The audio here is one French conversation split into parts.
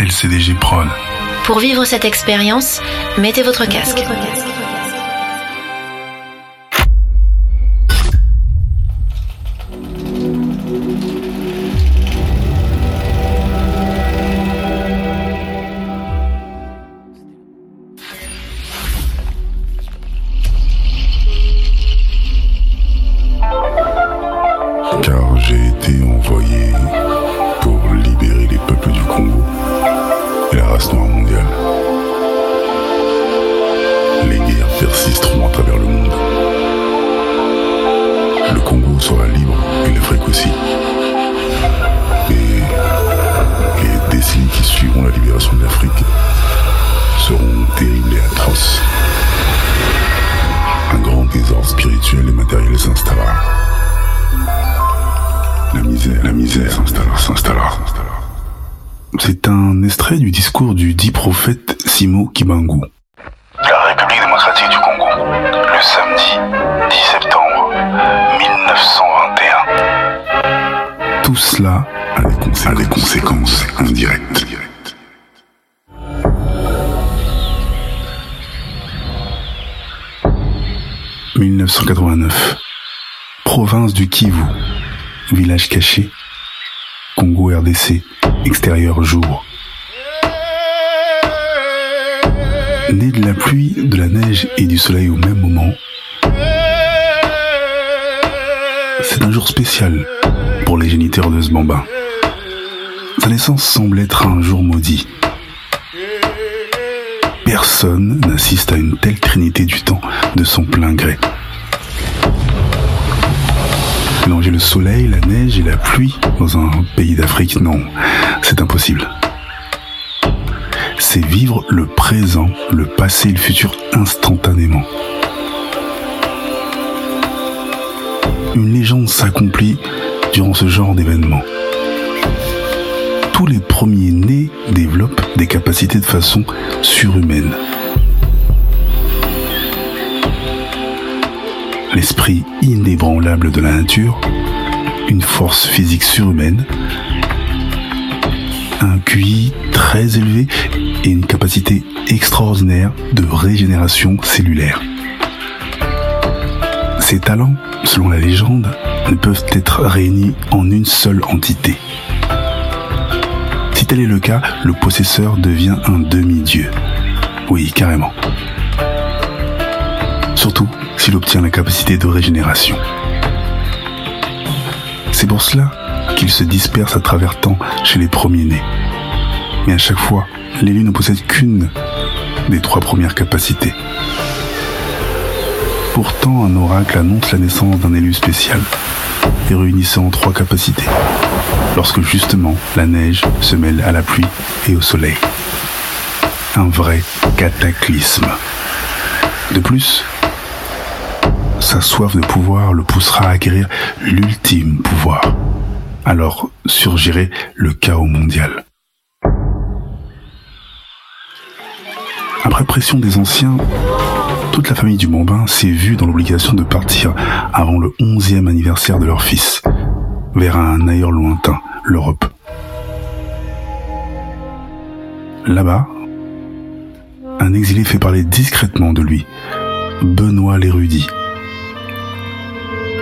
LCDG. Pour vivre cette expérience, mettez votre casque. Mondiale. Les guerres persisteront à travers le monde. Le Congo sera libre et l'Afrique aussi. Et les décennies qui suivront la libération de l'Afrique seront terribles et atroces. Un grand désordre spirituel et matériel s'installera. La misère, la misère s'installera, s'installera. C'est un extrait du discours du dit prophète Simo Kibangu. La République démocratique du Congo, le samedi 10 septembre 1921. Tout cela a des conséquences, a des conséquences indirectes. 1989. Province du Kivu. Village caché. Congo RDC. Extérieur jour. Né de la pluie, de la neige et du soleil au même moment, c'est un jour spécial pour les géniteurs de ce bambin. Sa naissance semble être un jour maudit. Personne n'assiste à une telle trinité du temps de son plein gré. Mélanger le soleil, la neige et la pluie dans un pays d'Afrique, non, c'est impossible. C'est vivre le présent, le passé et le futur instantanément. Une légende s'accomplit durant ce genre d'événement. Tous les premiers nés développent des capacités de façon surhumaine. L'esprit inébranlable de la nature, une force physique surhumaine, un QI très élevé et une capacité extraordinaire de régénération cellulaire. Ces talents, selon la légende, ne peuvent être réunis en une seule entité. Si tel est le cas, le possesseur devient un demi-dieu. Oui, carrément. Surtout s'il obtient la capacité de régénération. C'est pour cela qu'il se disperse à travers temps chez les premiers-nés. Mais à chaque fois, l'élu ne possède qu'une des trois premières capacités. Pourtant, un oracle annonce la naissance d'un élu spécial et réunissant trois capacités, lorsque justement la neige se mêle à la pluie et au soleil. Un vrai cataclysme. De plus, sa soif de pouvoir le poussera à acquérir l'ultime pouvoir. Alors surgirait le chaos mondial. Après pression des anciens, toute la famille du Bambin s'est vue dans l'obligation de partir avant le onzième anniversaire de leur fils, vers un ailleurs lointain, l'Europe. Là-bas, un exilé fait parler discrètement de lui, Benoît l'érudit.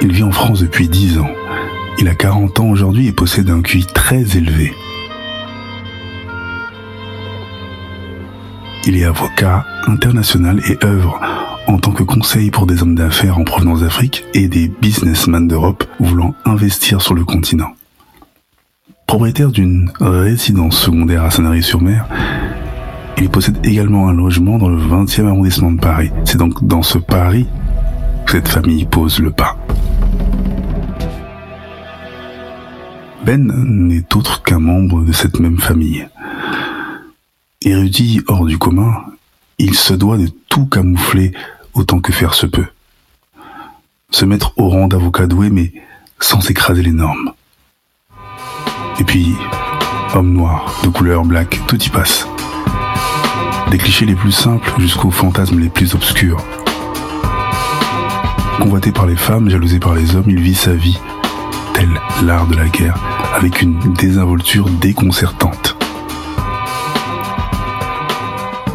Il vit en France depuis dix ans. Il a 40 ans aujourd'hui et possède un QI très élevé. Il est avocat international et œuvre en tant que conseil pour des hommes d'affaires en provenance d'Afrique et des businessmen d'Europe voulant investir sur le continent. Propriétaire d'une résidence secondaire à Sanary-sur-Mer, il possède également un logement dans le 20e arrondissement de Paris. C'est donc dans ce Paris que cette famille pose le pas. Ben n'est autre qu'un membre de cette même famille. Érudit hors du commun, il se doit de tout camoufler autant que faire se peut. Se mettre au rang d'avocat doué, mais sans écraser les normes. Et puis, homme noir, de couleur black, tout y passe. Des clichés les plus simples jusqu'aux fantasmes les plus obscurs. Convoité par les femmes, jalousé par les hommes, il vit sa vie, l'art de la guerre, avec une désinvolture déconcertante.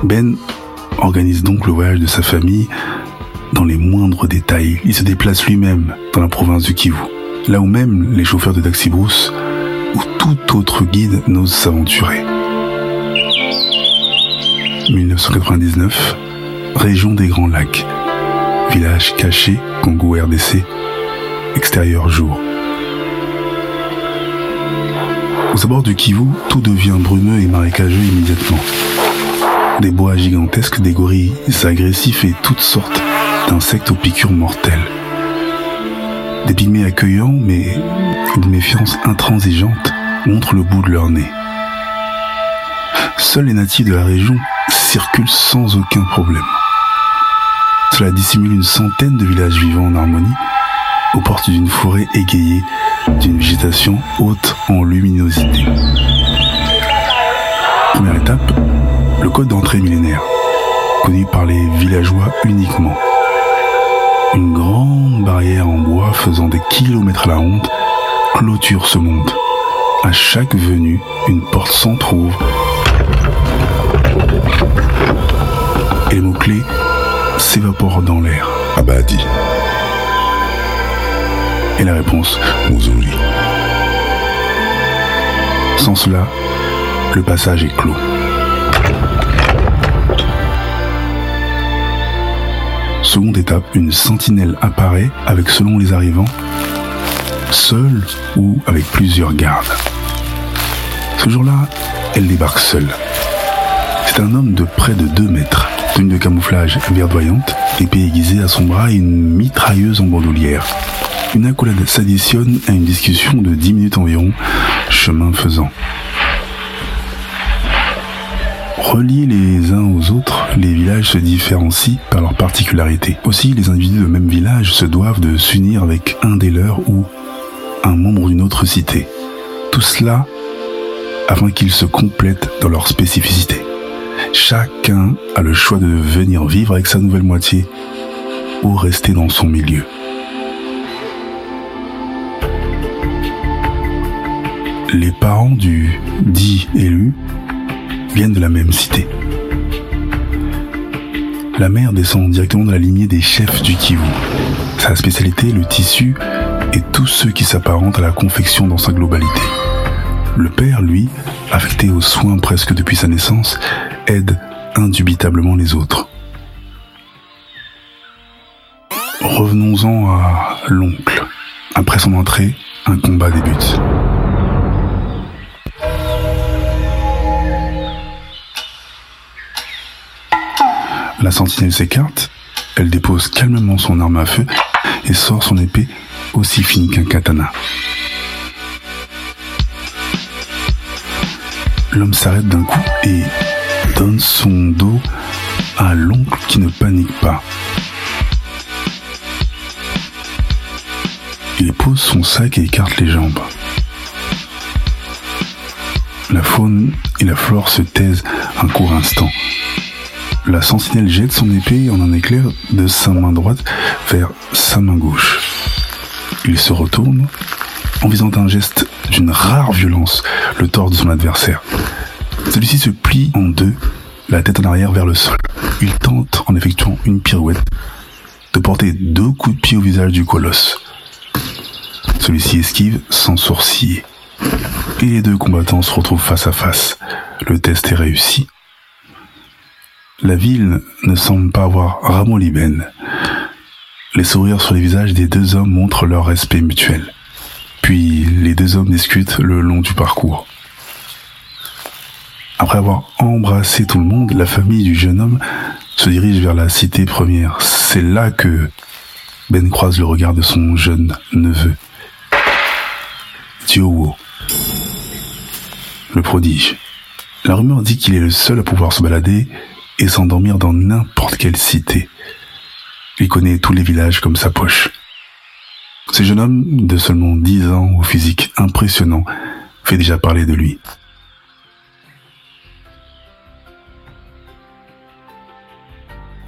Ben organise donc le voyage de sa famille dans les moindres détails. Il se déplace lui-même dans la province du Kivu, là où même les chauffeurs de taxi brousse ou tout autre guide n'ose s'aventurer. 1999, région des Grands Lacs, village caché, Congo RDC, extérieur jour. Aux abords du Kivu, tout devient brumeux et marécageux immédiatement. Des bois gigantesques, des gorilles agressifs et toutes sortes d'insectes aux piqûres mortelles. Des pygmées accueillants, mais une méfiance intransigeante montre le bout de leur nez. Seuls les natifs de la région circulent sans aucun problème. Cela dissimule une centaine de villages vivant en harmonie aux portes d'une forêt égayée d'une végétation haute en luminosité. Première étape, le code d'entrée millénaire, connu par les villageois uniquement. Une grande barrière en bois faisant des kilomètres à la ronde clôture ce monde. À chaque venue, une porte s'entr'ouvre et les mots-clés s'évaporent dans l'air. Abadi. Et la réponse, Mouzouli. sans cela, le passage est clos. Seconde étape, une sentinelle apparaît avec, selon les arrivants, seule ou avec plusieurs gardes. Ce jour-là, elle débarque seule. C'est un homme de près de 2 mètres, tenue de camouflage verdoyante, épée aiguisée à son bras et une mitrailleuse en bandoulière. Une accolade s'additionne à une discussion de 10 minutes environ, chemin faisant. Reliés les uns aux autres, les villages se différencient par leurs particularités. Aussi, les individus de même village se doivent de s'unir avec un des leurs ou un membre d'une autre cité. Tout cela afin qu'ils se complètent dans leur spécificité. Chacun a le choix de venir vivre avec sa nouvelle moitié ou rester dans son milieu. Les parents du dit élu viennent de la même cité. La mère descend directement de la lignée des chefs du Kivu. Sa spécialité, le tissu et tous ceux qui s'apparentent à la confection dans sa globalité. Le père, lui, affecté aux soins presque depuis sa naissance, aide indubitablement les autres. Revenons-en à l'oncle. Après son entrée, un combat débute. La sentinelle s'écarte, elle dépose calmement son arme à feu et sort son épée aussi fine qu'un katana. L'homme s'arrête d'un coup et donne son dos à l'oncle qui ne panique pas. Il pose son sac et écarte les jambes. La faune et la flore se taisent un court instant. La sentinelle jette son épée en un éclair de sa main droite vers sa main gauche. Il se retourne en visant d'un geste d'une rare violence le torse de son adversaire. Celui-ci se plie en deux, la tête en arrière vers le sol. Il tente, en effectuant une pirouette, de porter deux coups de pied au visage du colosse. Celui-ci esquive sans sourciller. Et les deux combattants se retrouvent face à face. Le test est réussi. La ville ne semble pas avoir ramolli Ben. Les sourires sur les visages des deux hommes montrent leur respect mutuel. Puis les deux hommes discutent le long du parcours. Après avoir embrassé tout le monde, la famille du jeune homme se dirige vers la cité première. C'est là que Ben croise le regard de son jeune neveu. Diowo, le prodige. La rumeur dit qu'il est le seul à pouvoir se balader et s'endormir dans n'importe quelle cité. Il connaît tous les villages comme sa poche. Ce jeune homme de seulement 10 ans au physique impressionnant fait déjà parler de lui.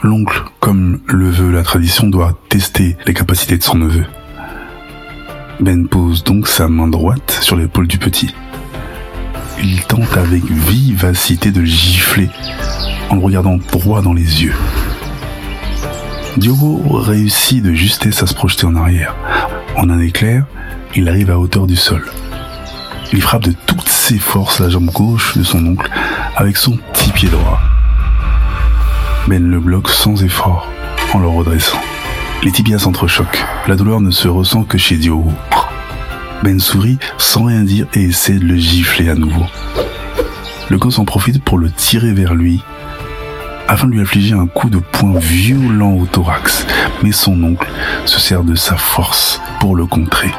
L'oncle, comme le veut la tradition, doit tester les capacités de son neveu. Ben pose donc sa main droite sur l'épaule du petit. Il tente avec vivacité de le gifler en le regardant droit dans les yeux. Diogo réussit de justesse à se projeter en arrière. En un éclair, il arrive à hauteur du sol. Il frappe de toutes ses forces la jambe gauche de son oncle avec son petit pied droit. Ben le bloque sans effort en le redressant. Les tibias s'entrechoquent. La douleur ne se ressent que chez Diogo. Ben sourit sans rien dire et essaie de le gifler à nouveau. Le gosse en profite pour le tirer vers lui afin de lui affliger un coup de poing violent au thorax, mais son oncle se sert de sa force pour le contrer.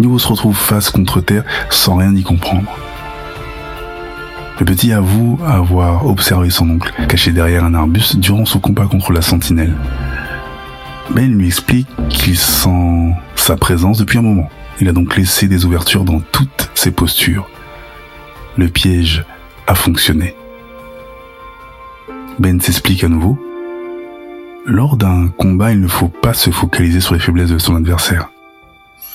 Diogo se retrouve face contre terre sans rien y comprendre. Le petit avoue avoir observé son oncle caché derrière un arbuste durant son combat contre la sentinelle. Ben lui explique qu'il sent sa présence depuis un moment. Il a donc laissé des ouvertures dans toutes ses postures. Le piège a fonctionné. Ben s'explique à nouveau. Lors d'un combat, il ne faut pas se focaliser sur les faiblesses de son adversaire.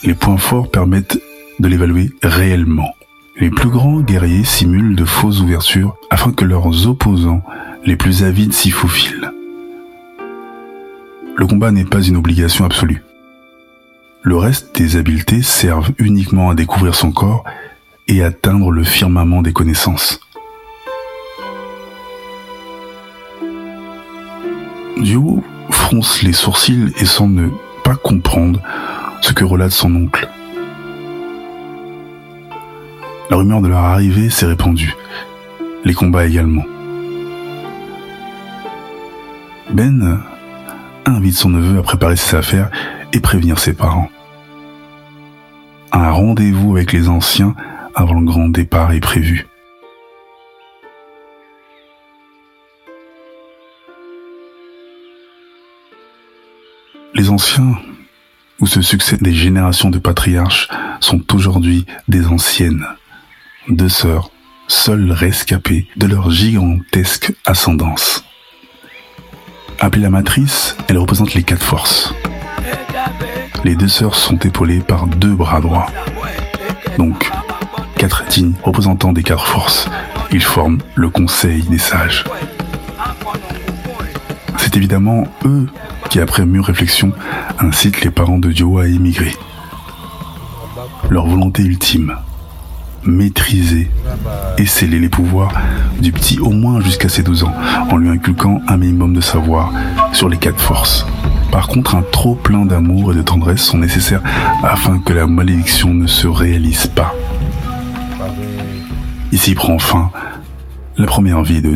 Les points forts permettent de l'évaluer réellement. Les plus grands guerriers simulent de fausses ouvertures afin que leurs opposants les plus avides s'y faufilent. Le combat n'est pas une obligation absolue. Le reste des habiletés servent uniquement à découvrir son corps et atteindre le firmament des connaissances. Dio fronce les sourcils et semble ne pas comprendre ce que relate son oncle. La rumeur de leur arrivée s'est répandue, les combats également. Ben invite son neveu à préparer ses affaires et prévenir ses parents. Un rendez-vous avec les anciens avant le grand départ est prévu. Les anciens, où se succèdent des générations de patriarches, sont aujourd'hui des anciennes deux sœurs, seules rescapées de leur gigantesque ascendance. Appelée la matrice, elle représente les quatre forces. Les deux sœurs sont épaulées par deux bras droits. Donc, quatre dignes représentants des quatre forces. Ils forment le Conseil des sages. C'est évidemment eux qui, après mûre réflexion, incitent les parents de Dio à émigrer. Leur volonté ultime, maîtriser et sceller les pouvoirs du petit au moins jusqu'à ses 12 ans, en lui inculquant un minimum de savoir sur les quatre forces. Par contre, un trop plein d'amour et de tendresse sont nécessaires afin que la malédiction ne se réalise pas. Ici prend fin la première vie de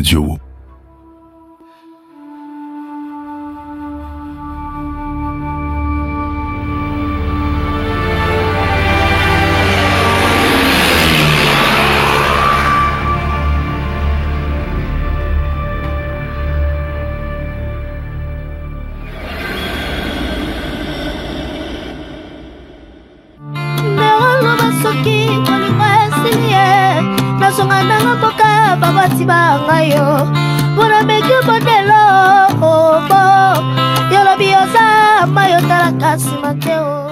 Dio.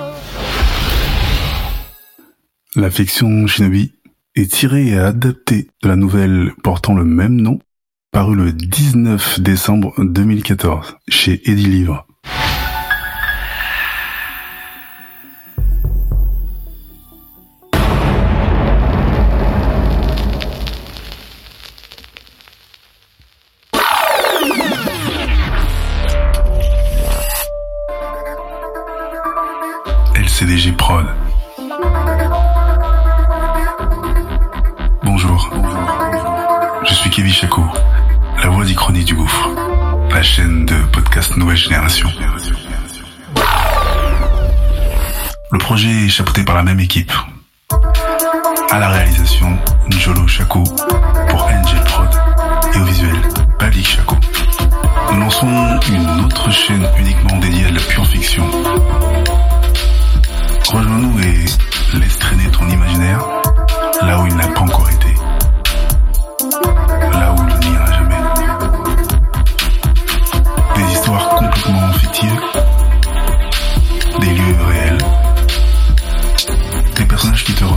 La fiction Shinobi est tirée et adaptée de la nouvelle portant le même nom, parue le 19 décembre 2014 chez Eddie Livre. Projet est chapeauté par la même équipe. À la réalisation, Njolo Chaco pour Angel Prod et au visuel, Public Chaco. Nous lançons une autre chaîne uniquement dédiée à la pure fiction. Rejoins-nous et laisse traîner ton imaginaire là où il n'a pas encore été.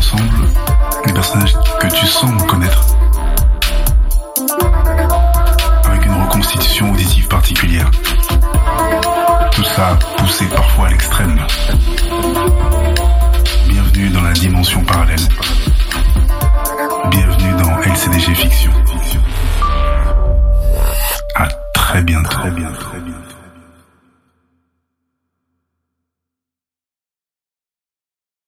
ensemble des personnages que tu sembles connaître, avec une reconstitution auditive particulière. Tout ça poussé parfois à l'extrême. Bienvenue dans la dimension parallèle. Bienvenue dans LCDG Fiction. À très bientôt. Très bien, très bien.